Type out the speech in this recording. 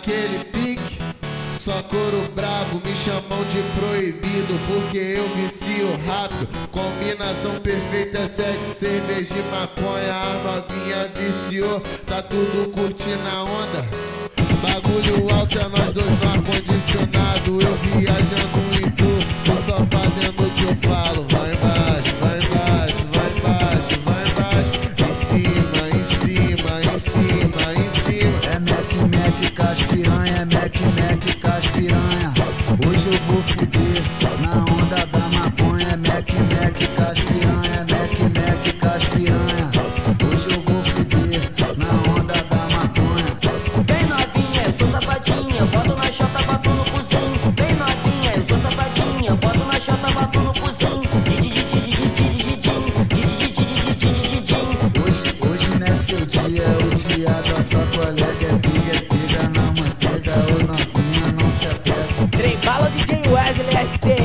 naquele pique. Só couro brabo, me chamam de proibido Porque eu vicio rápido. Combinação perfeita é sexo, cerveja e maconha A novinha viciou, tá tudo curtindo a onda. Bagulho alto é nós dois vou fuder na onda da maconha. Mac, Mac, caspiranha, Mac, Mac, caspiranha. Hoje eu vou fuder na onda da maconha. Bem novinha, eu sou safadinha, boto na chota, bato no cozinho. Bem novinha, eu sou safadinha, boto na chota, bato no cozinho. Hoje, hoje não é seu dia, é o dia da sua colega. É piga, é piga não test it.